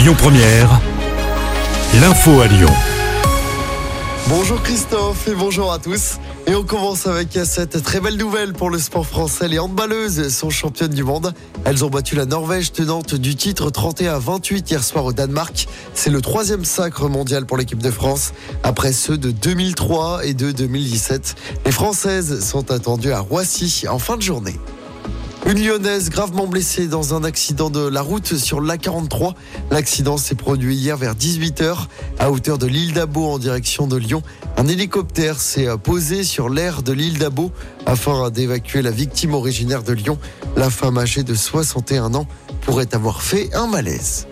Lyon Première, l'info à Lyon. Bonjour Christophe et bonjour à tous. Et on commence avec cette très belle nouvelle pour le sport français. Les handballeuses sont championnes du monde. Elles ont battu la Norvège tenante du titre 31 à 28 hier soir au Danemark. C'est le troisième sacre mondial pour l'équipe de France après ceux de 2003 et de 2017. Les Françaises sont attendues à Roissy en fin de journée. Une lyonnaise gravement blessée dans un accident de la route sur l'A43. L'accident s'est produit hier vers 18h à hauteur de l'île d'Abo en direction de Lyon. Un hélicoptère s'est posé sur l'aire de l'île d'Abo afin d'évacuer la victime originaire de Lyon. La femme âgée de 61 ans pourrait avoir fait un malaise.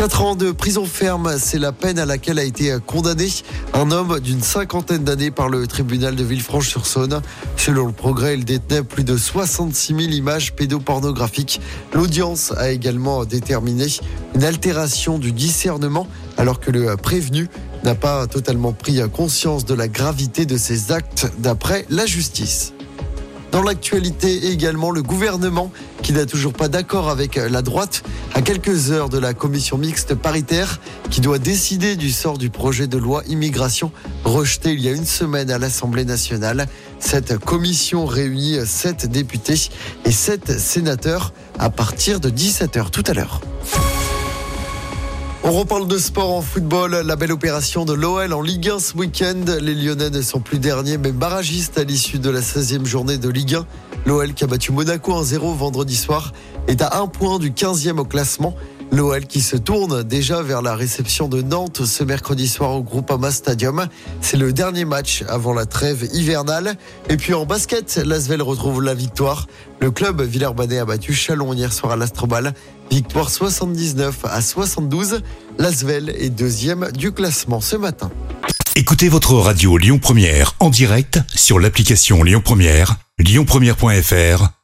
4 ans de prison ferme, c'est la peine à laquelle a été condamné un homme d'une cinquantaine d'années par le tribunal de Villefranche-sur-Saône. Selon le progrès, il détenait plus de 66 000 images pédopornographiques. L'audience a également déterminé une altération du discernement alors que le prévenu n'a pas totalement pris conscience de la gravité de ses actes d'après la justice. Dans l'actualité également, le gouvernement qui n'a toujours pas d'accord avec la droite à quelques heures de la commission mixte paritaire qui doit décider du sort du projet de loi immigration rejeté il y a une semaine à l'Assemblée nationale. Cette commission réunit sept députés et sept sénateurs à partir de 17h tout à l'heure. On reparle de sport en football. La belle opération de l'OL en Ligue 1 ce week-end. Les Lyonnais ne sont plus derniers, mais barragistes à l'issue de la 16e journée de Ligue 1. L'OL qui a battu Monaco 1-0 vendredi soir est à un point du 15e au classement. L'OL qui se tourne déjà vers la réception de Nantes ce mercredi soir au Groupama Stadium. C'est le dernier match avant la trêve hivernale. Et puis en basket, l'Asvel retrouve la victoire. Le club Villeurbanne a battu Chalon hier soir à l'Astrobal. Victoire 79 à 72. L'Asvel est deuxième du classement ce matin. Écoutez votre radio Lyon Première en direct sur l'application Lyon Première, lyonpremière.fr